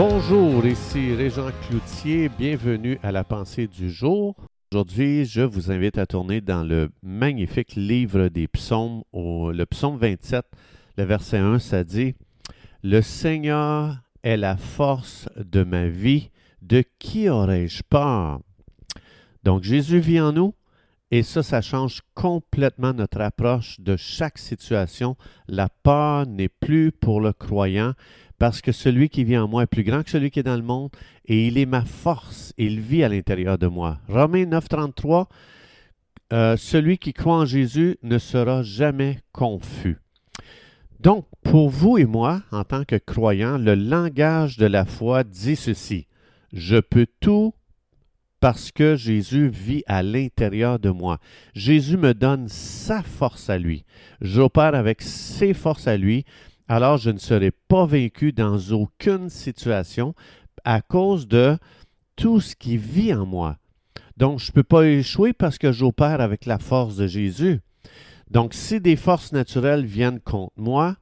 Bonjour, ici Régent Cloutier, bienvenue à la pensée du jour. Aujourd'hui, je vous invite à tourner dans le magnifique livre des psaumes, au, le psaume 27, le verset 1, ça dit Le Seigneur est la force de ma vie, de qui aurais-je peur Donc Jésus vit en nous, et ça, ça change complètement notre approche de chaque situation. La peur n'est plus pour le croyant, parce que celui qui vit en moi est plus grand que celui qui est dans le monde, et il est ma force, il vit à l'intérieur de moi. Romains 9, 33, euh, celui qui croit en Jésus ne sera jamais confus. Donc, pour vous et moi, en tant que croyants, le langage de la foi dit ceci. Je peux tout parce que Jésus vit à l'intérieur de moi. Jésus me donne sa force à lui. J'opère avec ses forces à lui alors je ne serai pas vaincu dans aucune situation à cause de tout ce qui vit en moi. Donc, je ne peux pas échouer parce que j'opère avec la force de Jésus. Donc, si des forces naturelles viennent contre moi,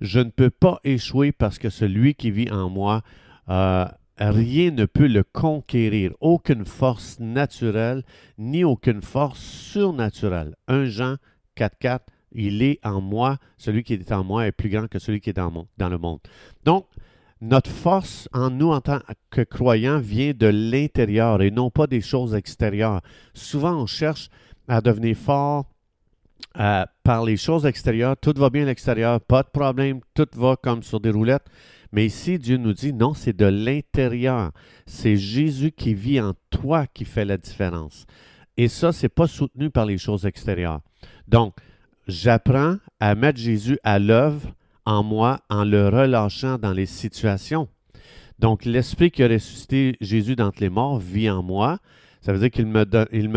je ne peux pas échouer parce que celui qui vit en moi, euh, rien ne peut le conquérir. Aucune force naturelle, ni aucune force surnaturelle. 1 Jean 4.4 il est en moi, celui qui est en moi est plus grand que celui qui est dans, le monde. Donc, notre force en nous en tant que croyants vient de l'intérieur et non pas des choses extérieures. Souvent, on cherche à devenir fort euh, par les choses extérieures. Tout va bien à l'extérieur, pas de problème, tout va comme sur des roulettes. Mais ici, Dieu nous dit non, c'est de l'intérieur. C'est Jésus qui vit en toi qui fait la différence. Et ça, ce n'est pas soutenu par les choses extérieures. Donc, J'apprends à mettre Jésus à l'œuvre en moi en le relâchant dans les situations. Donc, l'Esprit qui a ressuscité Jésus d'entre les morts vit en moi. Ça veut dire qu'il me,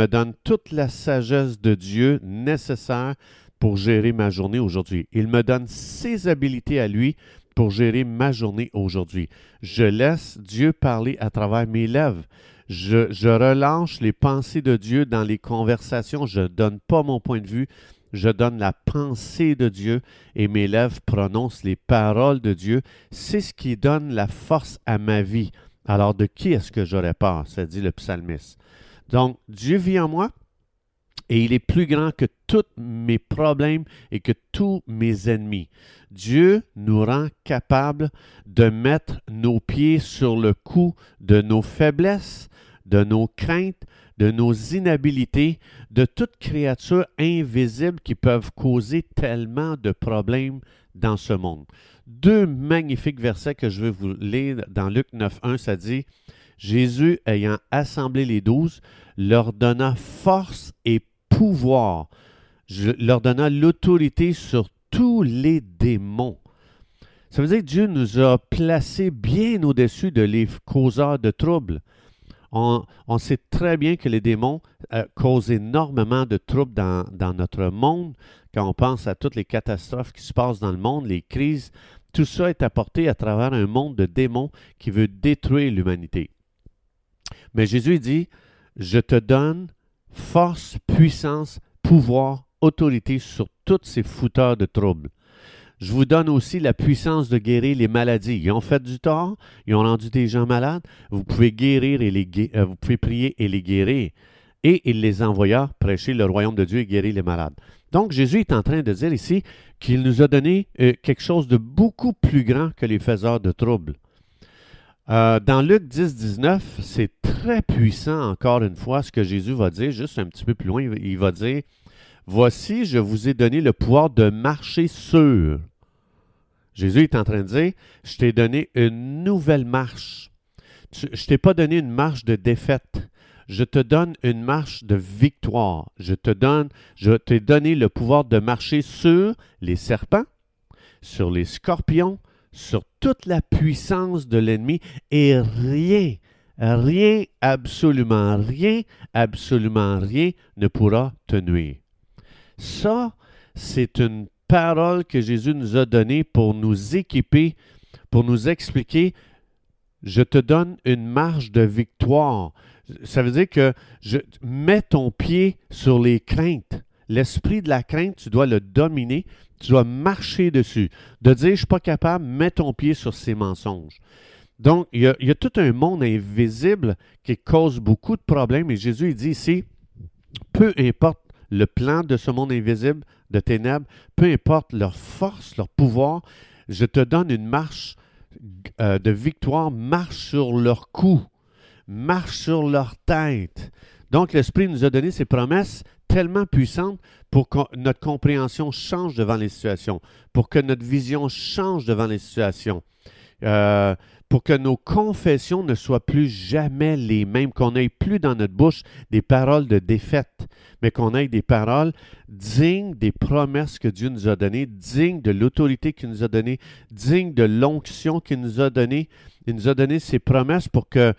donne, toute la sagesse de Dieu nécessaire pour gérer ma journée aujourd'hui. Il me donne ses habiletés à lui pour gérer ma journée aujourd'hui. Je laisse Dieu parler à travers mes lèvres. Je, je relâche les pensées de Dieu dans les conversations. Je ne donne pas mon point de vue je donne la pensée de Dieu et mes lèvres prononcent les paroles de Dieu. C'est ce qui donne la force à ma vie. Alors de qui est-ce que j'aurais peur? Ça dit le psalmiste. Donc Dieu vit en moi et il est plus grand que tous mes problèmes et que tous mes ennemis. Dieu nous rend capables de mettre nos pieds sur le coup de nos faiblesses, de nos craintes, de nos inhabilités, de toute créature invisible qui peuvent causer tellement de problèmes dans ce monde. Deux magnifiques versets que je vais vous lire dans Luc 9.1, ça dit, Jésus ayant assemblé les douze, leur donna force et pouvoir, leur donna l'autorité sur tous les démons. Ça veut dire que Dieu nous a placés bien au-dessus de les causeurs de troubles on, sait très bien que les démons euh, causent énormément de troubles dans, dans, notre monde. Quand on pense à toutes les catastrophes qui se passent dans le monde, les crises, tout ça est apporté à travers un monde de démons qui veut détruire l'humanité. Mais Jésus dit, je te donne force, puissance, pouvoir, autorité sur tous ces fouteurs de troubles. Je vous donne aussi la puissance de guérir les maladies. Ils ont fait du tort, ils ont rendu des gens malades. Vous pouvez guérir et les euh, vous pouvez prier et les guérir. Et il les envoya prêcher le royaume de Dieu et guérir les malades. Donc Jésus est en train de dire ici qu'il nous a donné euh, quelque chose de beaucoup plus grand que les faiseurs de troubles. Euh, dans Luc 10, 19, c'est très puissant encore une fois ce que Jésus va dire, juste un petit peu plus loin, il va dire, Voici, je vous ai donné le pouvoir de marcher sur Jésus est en train de dire, je t'ai donné une nouvelle marche. je ne t'ai pas donné une marche de défaite. Je te donne une marche de victoire. Je te donne, je t'ai donné le pouvoir de marcher sur les serpents, sur les scorpions, sur toute la puissance de l'ennemi et rien, rien, absolument rien, absolument rien ne pourra te nuire. Ça, c'est une parole que Jésus nous a donnée pour nous équiper, pour nous expliquer, je te donne une marge de victoire. Ça veut dire que je mets ton pied sur les craintes. L'esprit de la crainte, tu dois le dominer, tu dois marcher dessus. De dire, je ne suis pas capable, mets ton pied sur ces mensonges. Donc, il y, a, il y, a, tout un monde invisible qui cause beaucoup de problèmes. Et Jésus il dit ici, peu importe le plan de ce monde invisible, de ténèbres, peu importe leur force, leur pouvoir, je te donne une marche euh, de victoire, marche sur leur cou, marche sur leur tête. Donc, l'Esprit nous a donné ces promesses tellement puissantes pour que notre compréhension change devant les situations, pour que notre vision change devant les situations. Euh, pour que nos confessions ne soient plus jamais les mêmes, qu'on n'ait plus dans notre bouche des paroles de défaite, mais qu'on ait des paroles dignes des promesses que Dieu nous a données, dignes de l'autorité qu'il nous a donnée, dignes de l'onction qu'il nous a donnée. Il nous a donné ces promesses pour que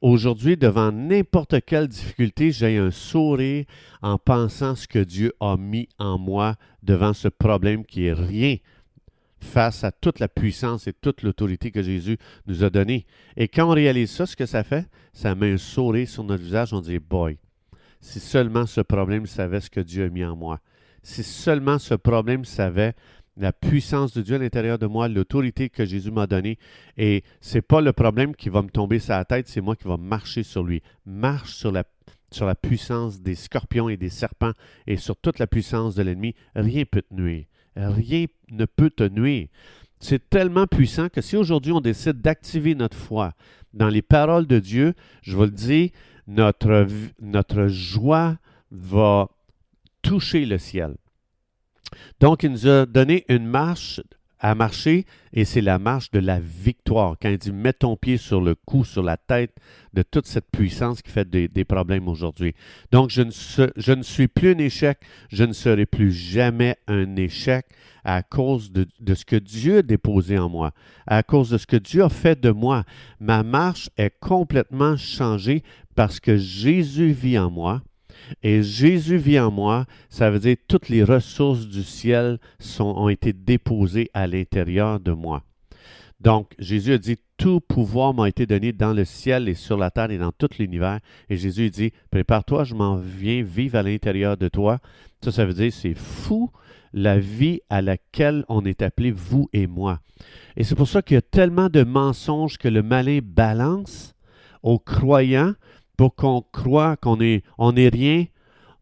aujourd'hui, devant n'importe quelle difficulté, j'ai un sourire en pensant ce que Dieu a mis en moi devant ce problème qui est rien face à toute la puissance et toute l'autorité que Jésus nous a donnée. Et quand on réalise ça, ce que ça fait, ça met un sourire sur notre visage. On dit, boy, si seulement ce problème savait ce que Dieu a mis en moi, si seulement ce problème savait la puissance de Dieu à l'intérieur de moi, l'autorité que Jésus m'a donnée. Et c'est pas le problème qui va me tomber sur la tête, c'est moi qui va marcher sur lui. Marche sur la, sur la puissance des scorpions et des serpents et sur toute la puissance de l'ennemi. Rien peut te nuire. Rien ne peut te nuire. C'est tellement puissant que si aujourd'hui on décide d'activer notre foi dans les paroles de Dieu, je vous le dis, notre, notre joie va toucher le ciel. Donc, il nous a donné une marche à marcher et c'est la marche de la victoire. Quand il dit mets ton pied sur le cou, sur la tête de toute cette puissance qui fait des, problèmes aujourd'hui. Donc, je ne, suis plus un échec, je ne serai plus jamais un échec à cause de ce que Dieu a déposé en moi, à cause de ce que Dieu a fait de moi. Ma marche est complètement changée parce que Jésus vit en moi et Jésus vit en moi, ça veut dire toutes les ressources du ciel sont, ont été déposées à l'intérieur de moi. Donc, Jésus a dit, tout pouvoir m'a été donné dans le ciel et sur la terre et dans tout l'univers. Et Jésus dit, prépare-toi, je m'en viens vivre à l'intérieur de toi. Ça, ça veut dire, c'est fou la vie à laquelle on est appelé, vous et moi. Et c'est pour ça qu'il y a tellement de mensonges que le malin balance aux croyants pour qu'on croit qu'on est, on est rien,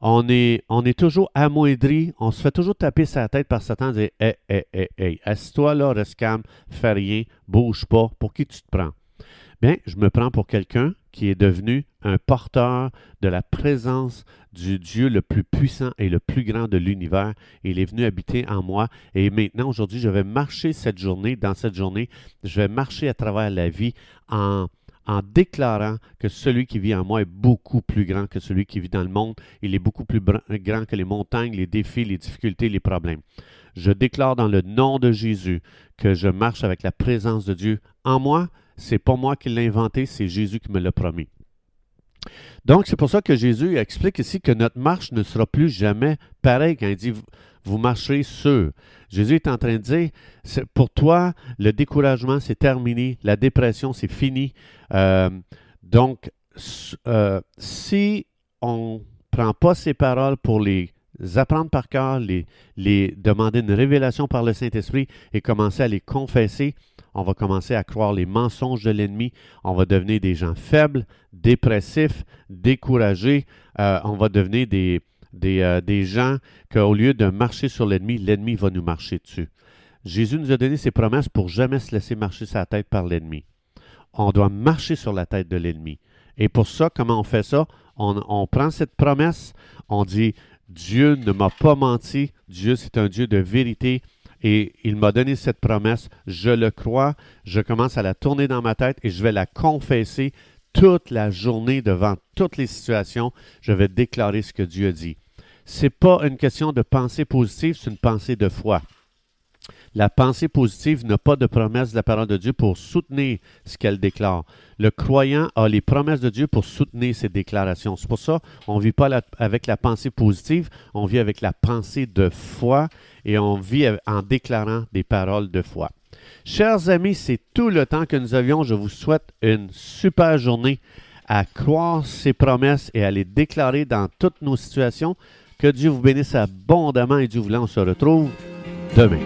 on est, on est toujours amoindri, on se fait toujours taper sa tête par Satan et dire Hé, hé, hé, hé, assieds-toi là, reste calme, fais rien, bouge pas, pour qui tu te prends Bien, je me prends pour quelqu'un qui est devenu un porteur de la présence du Dieu le plus puissant et le plus grand de l'univers. Il est venu habiter en moi. Et maintenant, aujourd'hui, je vais marcher cette journée, dans cette journée, je vais marcher à travers la vie en en déclarant que celui qui vit en moi est beaucoup plus grand que celui qui vit dans le monde. Il est beaucoup plus grand que les montagnes, les défis, les difficultés, les problèmes. Je déclare dans le nom de Jésus que je marche avec la présence de Dieu en moi. C'est pas moi qui l'ai inventé, c'est Jésus qui me l'a promis. Donc, c'est pour ça que Jésus explique ici que notre marche ne sera plus jamais pareille quand il dit vous marcherez sûr. Jésus est en train de dire, pour toi, le découragement, c'est terminé, la dépression, c'est fini. Euh, donc, euh, si on ne prend pas ces paroles pour les apprendre par cœur, les demander une révélation par le Saint-Esprit et commencer à les confesser, on va commencer à croire les mensonges de l'ennemi, on va devenir des gens faibles, dépressifs, découragés, euh, on va devenir euh, des gens qu'au lieu de marcher sur l'ennemi, l'ennemi va nous marcher dessus. Jésus nous a donné ses promesses pour jamais se laisser marcher sa tête par l'ennemi. On doit marcher sur la tête de l'ennemi. Et pour ça, comment on fait ça? On prend cette promesse, on dit, Dieu ne m'a pas menti, Dieu c'est un Dieu de vérité, et il m'a donné cette promesse, je le crois, je commence à la tourner dans ma tête et je vais la confesser toute la journée devant toutes les situations, je vais déclarer ce que Dieu a dit c'est pas une question de pensée positive, c'est une pensée de foi. La pensée positive n'a pas de promesse de la parole de Dieu pour soutenir ce qu'elle déclare. Le croyant a les promesses de Dieu pour soutenir ses déclarations. C'est pour ça qu'on ne vit pas avec la pensée positive, on vit avec la pensée de foi et on vit en déclarant des paroles de foi. Chers amis, c'est tout le temps que nous avions. Je vous souhaite une super journée à croire ces promesses et à les déclarer dans toutes nos situations. Que Dieu vous bénisse abondamment et Dieu voulant, on se retrouve demain.